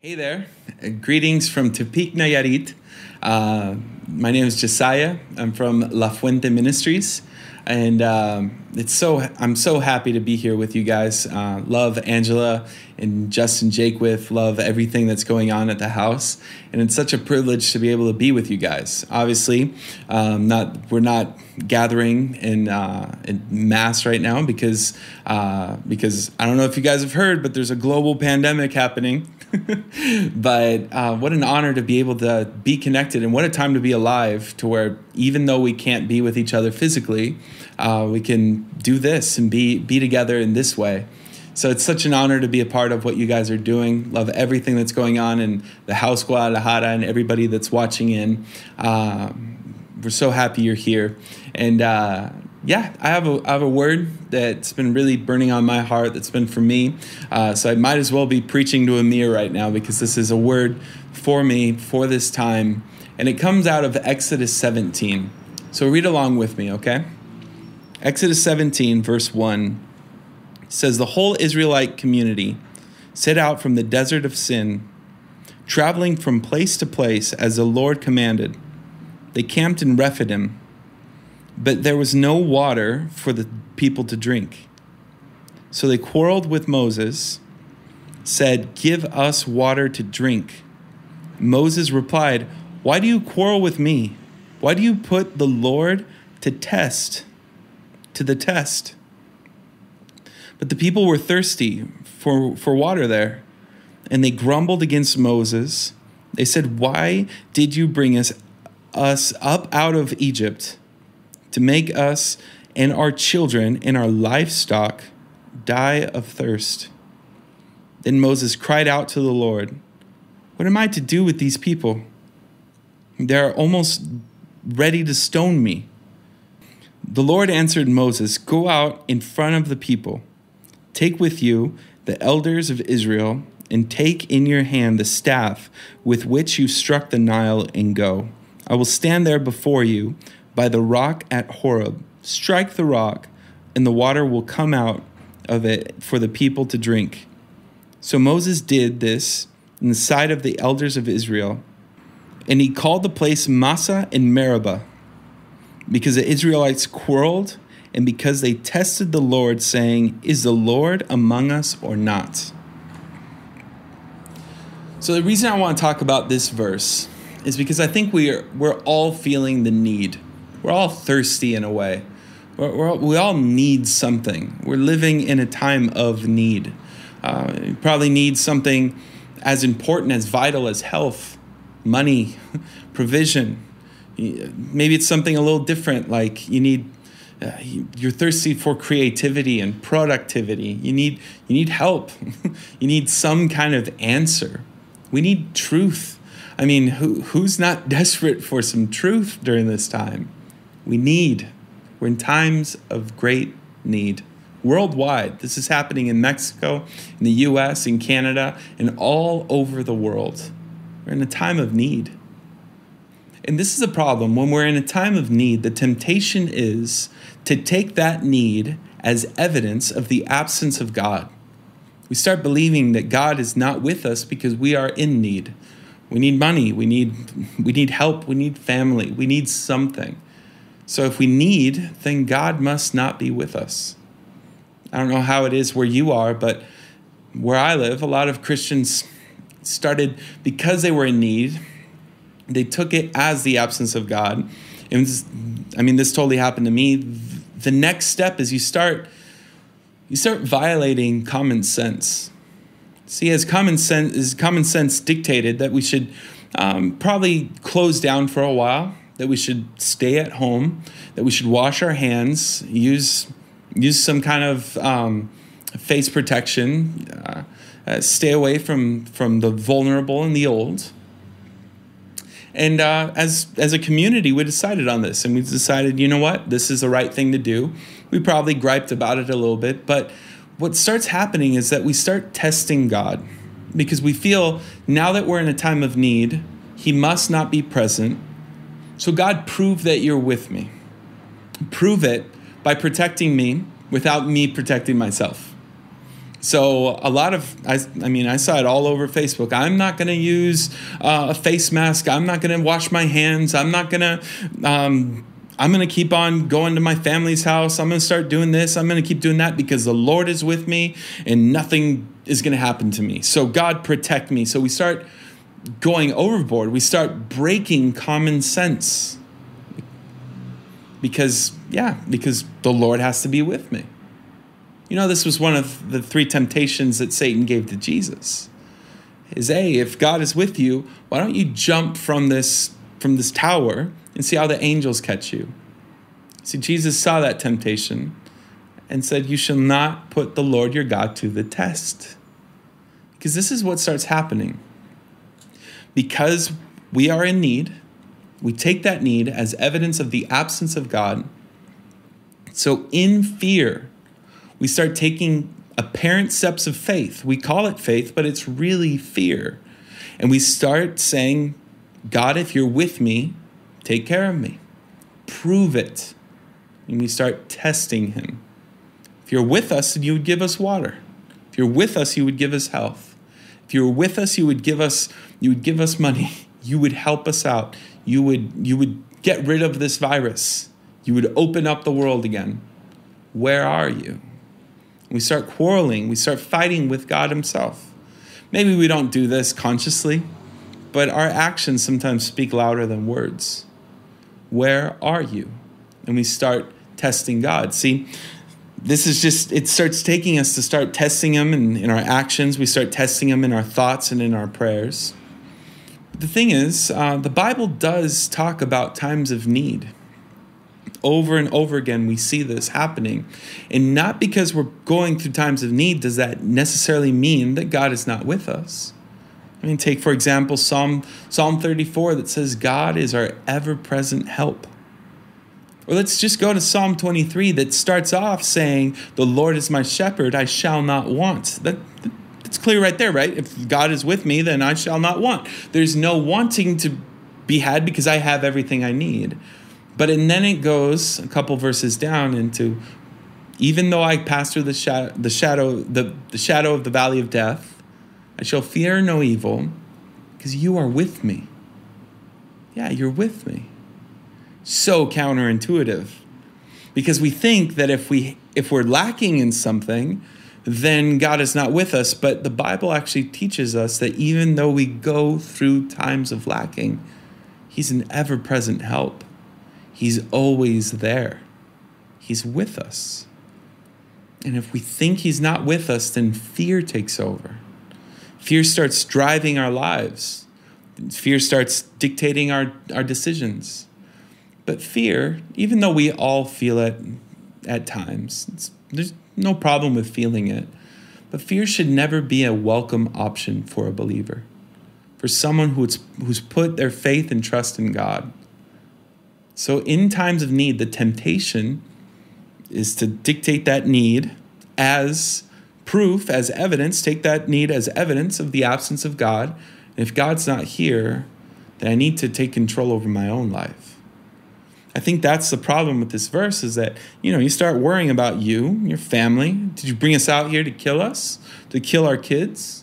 Hey there. Greetings from Tepic Nayarit. Uh, my name is Josiah. I'm from La Fuente Ministries. And um, it's so I'm so happy to be here with you guys. Uh, love Angela and Justin Jake with Love everything that's going on at the house, and it's such a privilege to be able to be with you guys. Obviously, um, not we're not gathering in, uh, in mass right now because uh, because I don't know if you guys have heard, but there's a global pandemic happening. but uh, what an honor to be able to be connected, and what a time to be alive to where even though we can't be with each other physically, uh, we can do this and be be together in this way. So it's such an honor to be a part of what you guys are doing. Love everything that's going on in the house Guadalajara and everybody that's watching in. Uh, we're so happy you're here, and uh, yeah, I have a I have a word that's been really burning on my heart. That's been for me. Uh, so I might as well be preaching to a mirror right now because this is a word for me for this time, and it comes out of Exodus 17. So read along with me, okay? Exodus 17, verse 1 says, The whole Israelite community set out from the desert of Sin, traveling from place to place as the Lord commanded. They camped in Rephidim, but there was no water for the people to drink. So they quarreled with Moses, said, Give us water to drink. Moses replied, Why do you quarrel with me? Why do you put the Lord to test? to the test. But the people were thirsty for, for water there, and they grumbled against Moses. They said, Why did you bring us, us up out of Egypt to make us and our children and our livestock die of thirst? Then Moses cried out to the Lord, What am I to do with these people? They are almost ready to stone me. The Lord answered Moses, Go out in front of the people. Take with you the elders of Israel, and take in your hand the staff with which you struck the Nile, and go. I will stand there before you by the rock at Horeb. Strike the rock, and the water will come out of it for the people to drink. So Moses did this in the sight of the elders of Israel, and he called the place Massah and Meribah because the Israelites quarreled and because they tested the Lord, saying, Is the Lord among us or not? So, the reason I want to talk about this verse is because I think we are, we're all feeling the need. We're all thirsty in a way. We're, we're all, we all need something. We're living in a time of need. Uh, you probably need something as important, as vital as health, money, provision, maybe it's something a little different like you need uh, you're thirsty for creativity and productivity you need you need help you need some kind of answer we need truth i mean who, who's not desperate for some truth during this time we need. We're in times of great need. Worldwide this is happening in mexico in the us in canada and all over the world. We're in a time of need. And this is a problem. When we're in a time of need, the temptation is to take that need as evidence of the absence of God. We start believing that God is not with us because we are in need. We need money, we need we need help, we need family, we need something. So if we need, then God must not be with us. I don't know how it is where you are, but where I live, a lot of Christians started because they were in need they took it as the absence of God. And was, I mean, this totally happened to me. The next step is you start you start violating common sense. See, as common sense is common sense dictated that we should um, probably close down for a while, that we should stay at home, that we should wash our hands, use use some kind of um, face protection, uh, uh, stay away from from the vulnerable and the old. And uh, as as a community, we decided on this, and we decided, you know what, this is the right thing to do. We probably griped about it a little bit, but what starts happening is that we start testing God because we feel now that we're in a time of need, He must not be present. So, God, prove that you're with me. Prove it by protecting me without me protecting myself. So a lot of, I, I mean, I saw it all over Facebook. I'm not going to use uh, a face mask. I'm not going to wash my hands. I'm not going to. Um, I'm going to keep on going to my family's house. I'm going to start doing this. I'm going to keep doing that because the Lord is with me and nothing is going to happen to me. So, God, protect me. So, we start going overboard. We start breaking common sense because, yeah, because the Lord has to be with me. You know, this was one of the three temptations that Satan gave to Jesus. Is A, if God is with you, why don't you jump from this from this tower and see how the angels catch you? See, Jesus saw that temptation and said, You shall not put the Lord your God to the test. Because this is what starts happening. Because we are in need, we take that need as evidence of the absence of God. So, in fear, we start taking apparent steps of faith. We call it faith, but it's really fear. And we start saying, God, if you're with me, take care of me. Prove it. And we start testing Him. If you're with us, then you would give us water. If you're with us, you would give us health. If you were with us, you would give us you would give us money. You would help us out. You would you would get rid of this virus. You would open up the world again. Where are you? We start quarreling, we start fighting with God Himself. Maybe we don't do this consciously, but our actions sometimes speak louder than words. Where are you? And we start testing God. See, this is just, it starts taking us to start testing Him in, in our actions. We start testing Him in our thoughts and in our prayers. But the thing is, uh, the Bible does talk about times of need over and over again we see this happening and not because we're going through times of need does that necessarily mean that god is not with us i mean take for example psalm psalm 34 that says god is our ever-present help or let's just go to psalm 23 that starts off saying the lord is my shepherd i shall not want that it's clear right there right if god is with me then i shall not want there's no wanting to be had because i have everything i need but and then it goes a couple verses down into even though I pass through the shadow, the shadow, the, the shadow of the valley of death, I shall fear no evil, because you are with me. Yeah, you're with me. So counterintuitive. Because we think that if we if we're lacking in something, then God is not with us. But the Bible actually teaches us that even though we go through times of lacking, He's an ever present help. He's always there. He's with us. And if we think He's not with us, then fear takes over. Fear starts driving our lives. Fear starts dictating our, our decisions. But fear, even though we all feel it at times, there's no problem with feeling it. But fear should never be a welcome option for a believer, for someone who's, who's put their faith and trust in God. So, in times of need, the temptation is to dictate that need as proof, as evidence, take that need as evidence of the absence of God. And if God's not here, then I need to take control over my own life. I think that's the problem with this verse is that, you know, you start worrying about you, your family. Did you bring us out here to kill us? To kill our kids?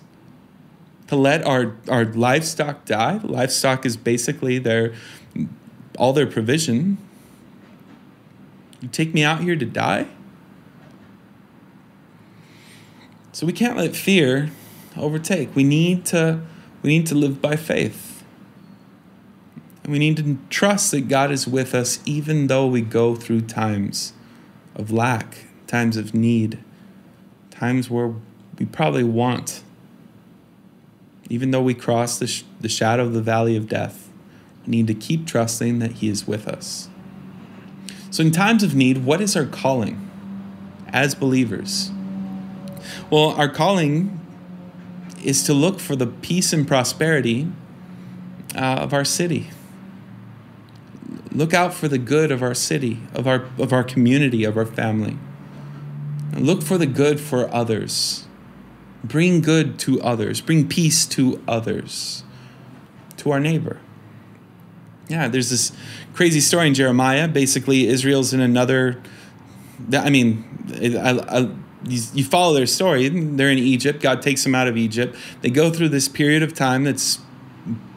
To let our, our livestock die? Livestock is basically their all their provision. You take me out here to die? So we can't let fear overtake. We need to we need to live by faith. And we need to trust that God is with us even though we go through times of lack, times of need, times where we probably want. Even though we cross the, sh- the shadow of the valley of death, we need to keep trusting that He is with us. So, in times of need, what is our calling as believers? Well, our calling is to look for the peace and prosperity uh, of our city. Look out for the good of our city, of our, of our community, of our family. Look for the good for others. Bring good to others. Bring peace to others, to our neighbor yeah, there's this crazy story in Jeremiah. Basically, Israel's in another. I mean, I, I, you follow their story. They're in Egypt. God takes them out of Egypt. They go through this period of time that's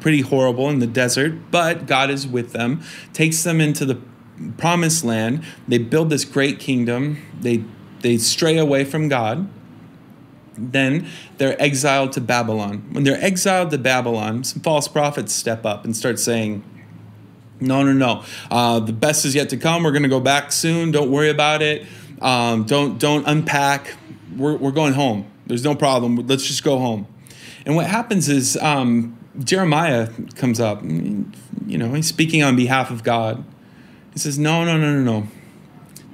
pretty horrible in the desert, but God is with them, takes them into the promised land. They build this great kingdom. They they stray away from God. Then they're exiled to Babylon. When they're exiled to Babylon, some false prophets step up and start saying, no, no, no. Uh, the best is yet to come. We're going to go back soon. Don't worry about it. Um, don't don't unpack. We're, we're going home. There's no problem. Let's just go home. And what happens is um, Jeremiah comes up. You know, he's speaking on behalf of God. He says, No, no, no, no, no.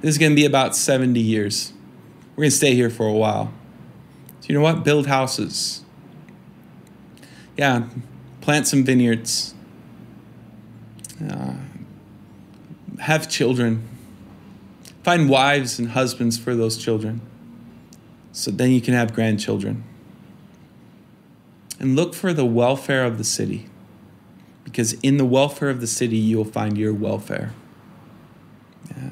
This is going to be about 70 years. We're going to stay here for a while. So, you know what? Build houses. Yeah, plant some vineyards. Uh, have children. Find wives and husbands for those children. So then you can have grandchildren. And look for the welfare of the city. Because in the welfare of the city, you will find your welfare. Yeah.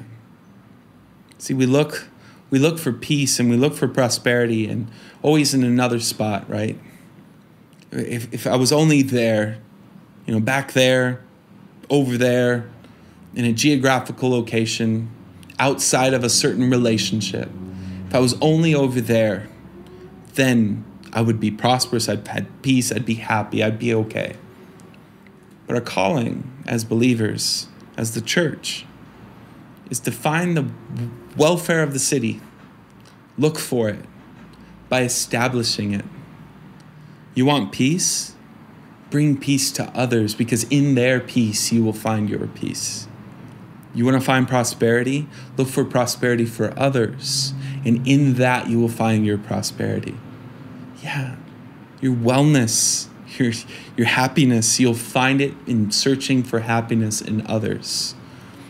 See, we look we look for peace and we look for prosperity and always in another spot, right? If, if I was only there, you know, back there, over there, in a geographical location, outside of a certain relationship, if I was only over there, then I would be prosperous, I'd have peace, I'd be happy, I'd be okay. But our calling as believers, as the church, is to find the welfare of the city, look for it by establishing it. You want peace? Bring peace to others because in their peace you will find your peace. You want to find prosperity? Look for prosperity for others. And in that you will find your prosperity. Yeah. Your wellness, your, your happiness, you'll find it in searching for happiness in others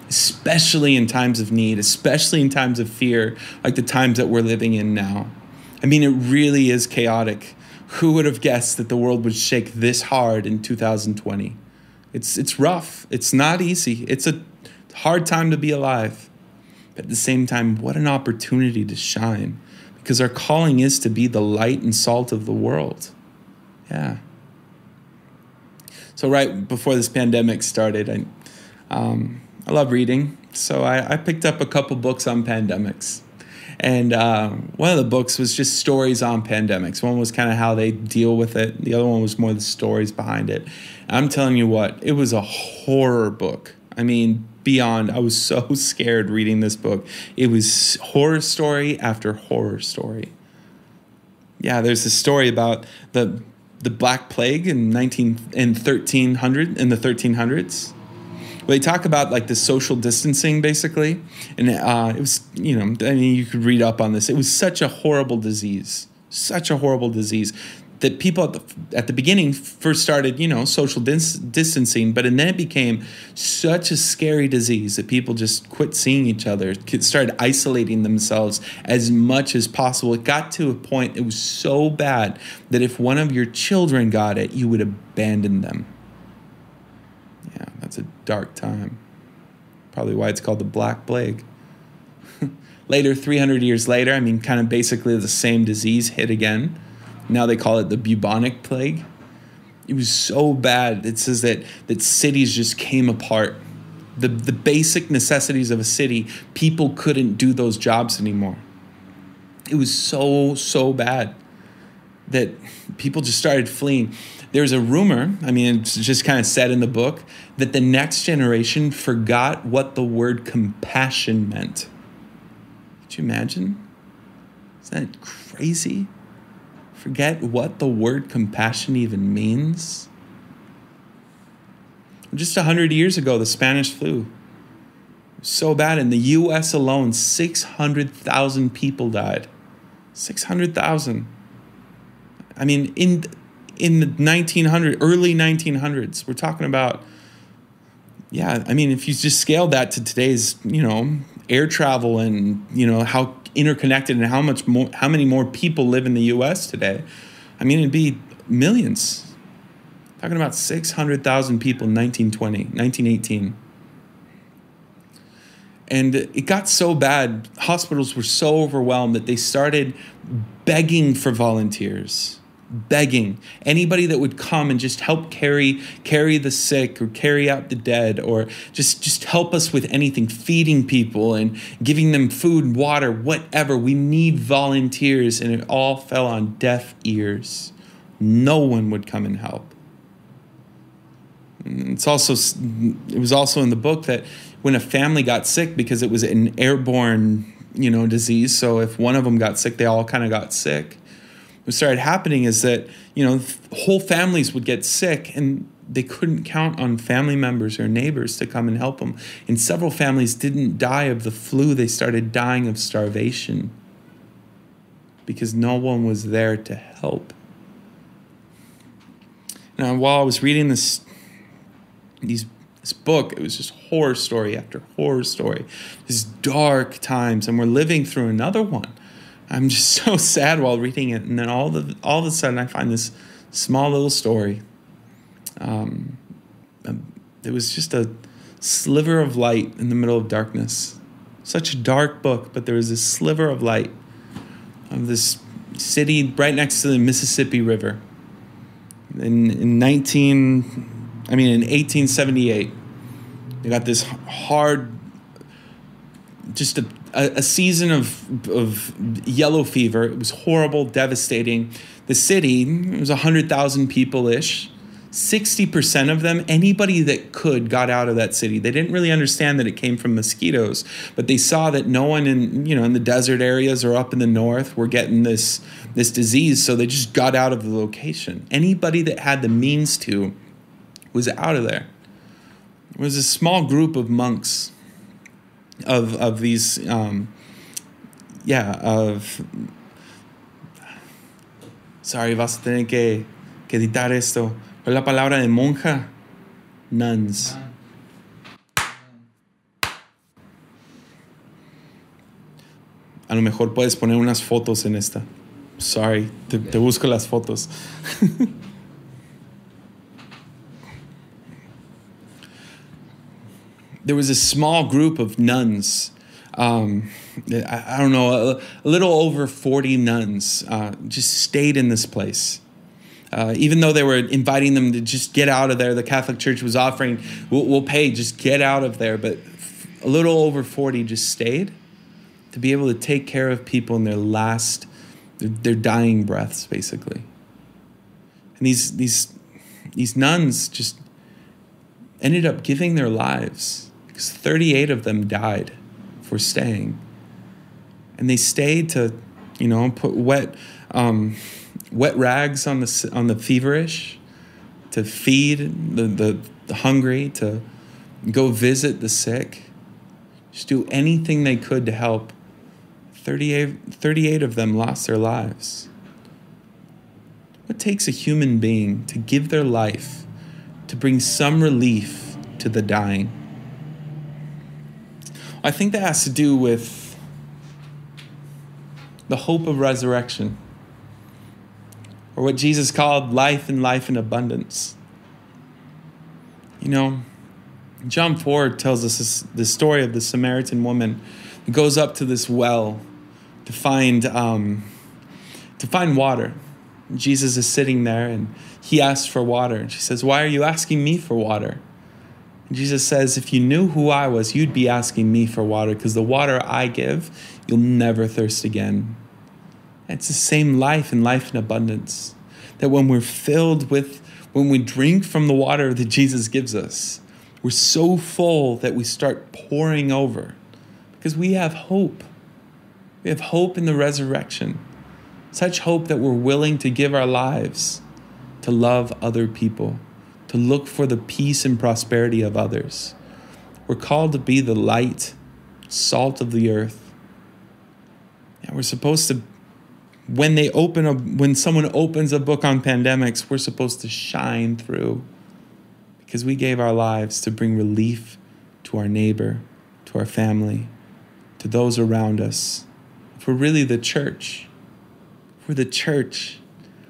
especially in times of need, especially in times of fear, like the times that we're living in now. I mean, it really is chaotic. Who would have guessed that the world would shake this hard in 2020? It's, it's rough. It's not easy. It's a hard time to be alive. But at the same time, what an opportunity to shine because our calling is to be the light and salt of the world. Yeah. So, right before this pandemic started, I, um, I love reading, so I, I picked up a couple books on pandemics. And uh, one of the books was just stories on pandemics. One was kind of how they deal with it. The other one was more the stories behind it. I'm telling you what, it was a horror book. I mean, beyond. I was so scared reading this book. It was horror story after horror story. Yeah, there's a story about the the Black Plague in 19 in 1300 in the 1300s they talk about like the social distancing basically, and uh, it was you know I mean you could read up on this. It was such a horrible disease, such a horrible disease that people at the, at the beginning first started, you know, social dis- distancing, but and then it became such a scary disease that people just quit seeing each other, started isolating themselves as much as possible. It got to a point, it was so bad that if one of your children got it, you would abandon them. Yeah, that's a dark time. Probably why it's called the Black Plague. later, 300 years later, I mean, kind of basically the same disease hit again. Now they call it the bubonic plague. It was so bad. It says that, that cities just came apart. The, the basic necessities of a city, people couldn't do those jobs anymore. It was so, so bad that people just started fleeing there's a rumor, I mean, it's just kind of said in the book, that the next generation forgot what the word compassion meant. Could you imagine? Isn't that crazy? Forget what the word compassion even means? Just 100 years ago, the Spanish flu. So bad. In the US alone, 600,000 people died. 600,000. I mean, in in the 1900 early 1900s we're talking about yeah i mean if you just scale that to today's you know air travel and you know how interconnected and how much more how many more people live in the us today? I mean it'd be millions. Talking about 600000 people in 1920 1918 And it got so bad, hospitals were so overwhelmed that they started begging for volunteers begging. Anybody that would come and just help carry carry the sick or carry out the dead or just just help us with anything feeding people and giving them food water whatever. We need volunteers and it all fell on deaf ears. No one would come and help. It's also it was also in the book that when a family got sick because it was an airborne you know disease so if one of them got sick they all kind of got sick what started happening is that you know whole families would get sick and they couldn't count on family members or neighbors to come and help them and several families didn't die of the flu. They started dying of starvation because no one was there to help. Now while i was reading this these this book it was just horror story after horror story. These dark times and we're living through another one I'm just so sad while reading it, and then all the all of a sudden I find this small little story. Um, um, it was just a sliver of light in the middle of darkness. Such a dark book, but there was a sliver of light of this city right next to the Mississippi River. In, in 19, I mean, in 1878, they got this hard, just a a, a season of, of yellow fever. It was horrible, devastating. The city, it was 100,000 people ish. 60% of them, anybody that could, got out of that city. They didn't really understand that it came from mosquitoes, but they saw that no one in, you know, in the desert areas or up in the north were getting this, this disease, so they just got out of the location. Anybody that had the means to was out of there. It was a small group of monks of these um, yeah of sorry vas a tener que, que editar esto. ¿Cuál es la palabra de monja nuns. A lo mejor puedes poner unas fotos en esta. Sorry te busco las fotos there was a small group of nuns. Um, I, I, don't know, a, a, little over 40 nuns uh, just stayed in this place. Uh, even though they were inviting them to just get out of there, the Catholic Church was offering, we'll, we'll pay, just get out of there. But a little over 40 just stayed to be able to take care of people in their last, their, their dying breaths, basically. And these, these, these nuns just ended up giving their lives because 38 of them died for staying. And they stayed to, you know, put wet, um, wet rags on the, on the feverish, to feed the, the, the hungry, to go visit the sick, just do anything they could to help. 38, 38 of them lost their lives. What takes a human being to give their life to bring some relief to the dying? I think that has to do with the hope of resurrection, or what Jesus called life and life in abundance. You know, John 4 tells us this, the story of the Samaritan woman who goes up to this well to find, um, to find water. Jesus is sitting there and he asks for water. And she says, Why are you asking me for water? Jesus says, if you knew who I was, you'd be asking me for water because the water I give, you'll never thirst again. It's the same life and life in abundance. That when we're filled with, when we drink from the water that Jesus gives us, we're so full that we start pouring over because we have hope. We have hope in the resurrection. Such hope that we're willing to give our lives to love other people to look for the peace and prosperity of others. We're called to be the light, salt of the earth. And we're supposed to when they open a when someone opens a book on pandemics, we're supposed to shine through because we gave our lives to bring relief to our neighbor, to our family, to those around us. If we're really the church, we're the church.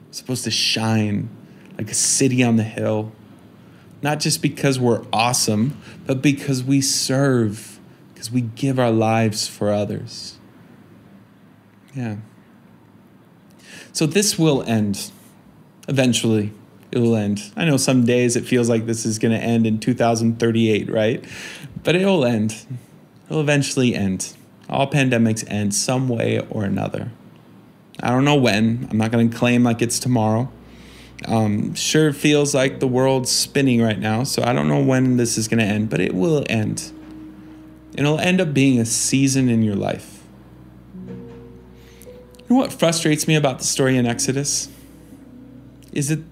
We're supposed to shine like a city on the hill not just because we're awesome, but because we serve, because we give our lives for others. Yeah. So this will end eventually. It will end. I know some days it feels like this is going to end in 2038, right? But it will end. It'll eventually end. All pandemics end some way or another. I don't know when. I'm not going to claim like it's tomorrow. Um, sure feels like the world's spinning right now, so I don't know when this is going to end, but it will end. It'll end up being a season in your life. You know what frustrates me about the story in Exodus? Is that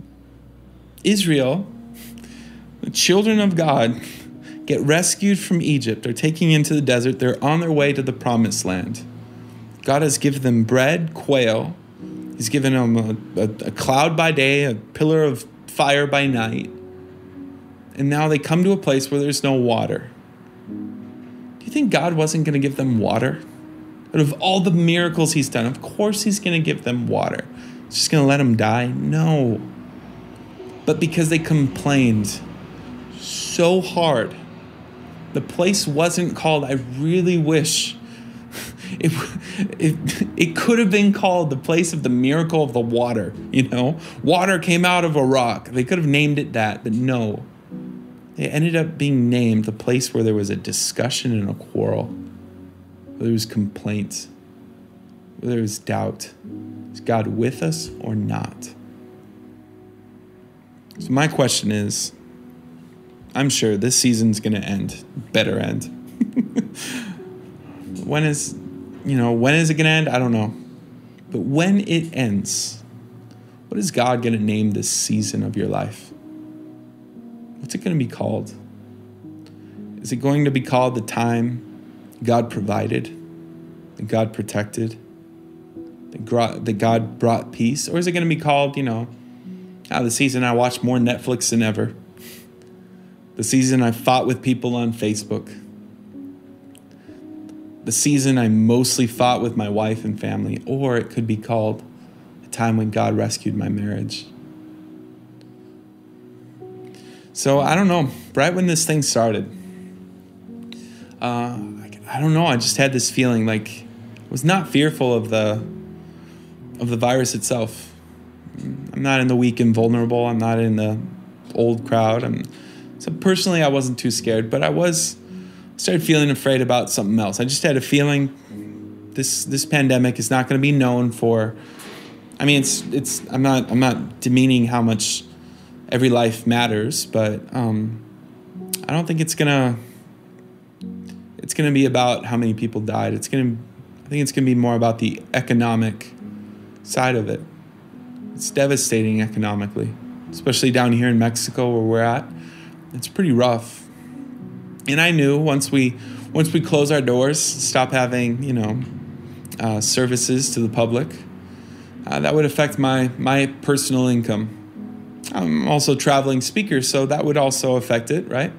Israel, the children of God, get rescued from Egypt, are taken into the desert, they're on their way to the promised land. God has given them bread, quail, He's given them a, a, a cloud by day, a pillar of fire by night. And now they come to a place where there's no water. Do you think God wasn't going to give them water? Out of all the miracles He's done, of course He's going to give them water. He's just going to let them die? No. But because they complained so hard, the place wasn't called, I really wish it, it, it could have been called the place of the miracle of the water, you know? Water came out of a rock. They could have named it that, but no. It ended up being named the place where there was a discussion and a quarrel, where there was complaints, where there was doubt. Is God with us or not? So, my question is I'm sure this season's going to end, better end. when is you know, when is it going to end? I don't know. But when it ends, what is God going to name this season of your life? What's it going to be called? Is it going to be called the time God provided, that God protected, that God brought peace? Or is it going to be called, you know, oh, the season I watched more Netflix than ever? The season I fought with people on Facebook? The season I mostly fought with my wife and family, or it could be called a time when God rescued my marriage. So I don't know. Right when this thing started, uh, I don't know. I just had this feeling like I was not fearful of the of the virus itself. I'm not in the weak and vulnerable. I'm not in the old crowd. I'm, so personally, I wasn't too scared, but I was started feeling afraid about something else. I just had a feeling this this pandemic is not going to be known for. I mean, it's it's. I'm not I'm not demeaning how much every life matters, but um, I don't think it's gonna. It's gonna be about how many people died. It's gonna. I think it's gonna be more about the economic side of it. It's devastating economically, especially down here in Mexico where we're at. It's pretty rough and I knew once we once we close our doors, stop having you know uh, services to the public, uh, that would affect my my personal income. I'm also traveling speaker, so that would also affect it, right?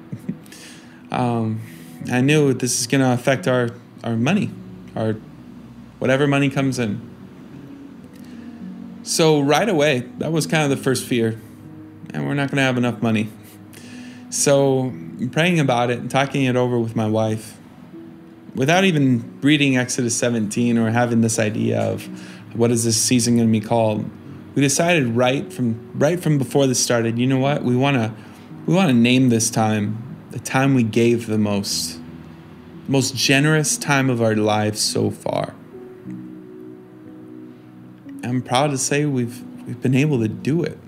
um, I knew this is going to affect our our money, our whatever money comes in. So right away, that was kind of the first fear, and we're not going to have enough money. So, praying about it and talking it over with my wife, without even reading Exodus 17 or having this idea of what is this season going to be called, we decided right from right from before this started. You know what? We want to we want to name this time the time we gave the most, most generous time of our lives so far. I'm proud to say we've we've been able to do it.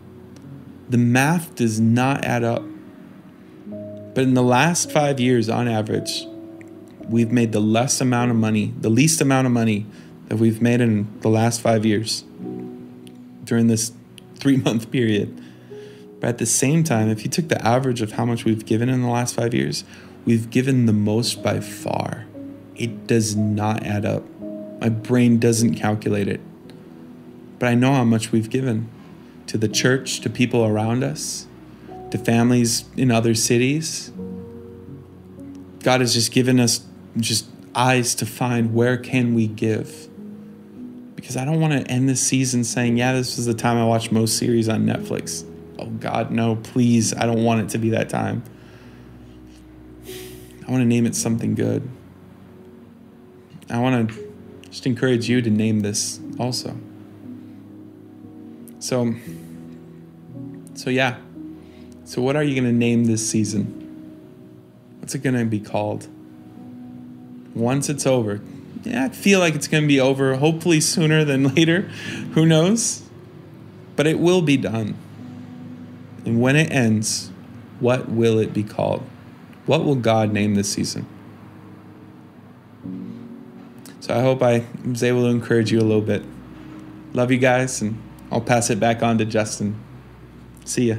The math does not add up. But in the last five years, on average, we've made the less amount of money, the least amount of money that we've made in the last five years during this three month period. But at the same time, if you took the average of how much we've given in the last five years, we've given the most by far. It does not add up. My brain doesn't calculate it. But I know how much we've given to the church, to people around us, to families in other cities. God has just given us just eyes to find where can we give. Because I don't want to end this season saying, yeah, this was the time I watched most series on Netflix. Oh God, no, please. I don't want it to be that time. I want to name it something good. I want to just encourage you to name this also. So, so yeah. So, what are you going to name this season? What's it going to be called? Once it's over. Yeah, I feel like it's going to be over, hopefully sooner than later. Who knows? But it will be done. And when it ends, what will it be called? What will God name this season? So I hope I was able to encourage you a little bit. Love you guys, and I'll pass it back on to Justin. See ya.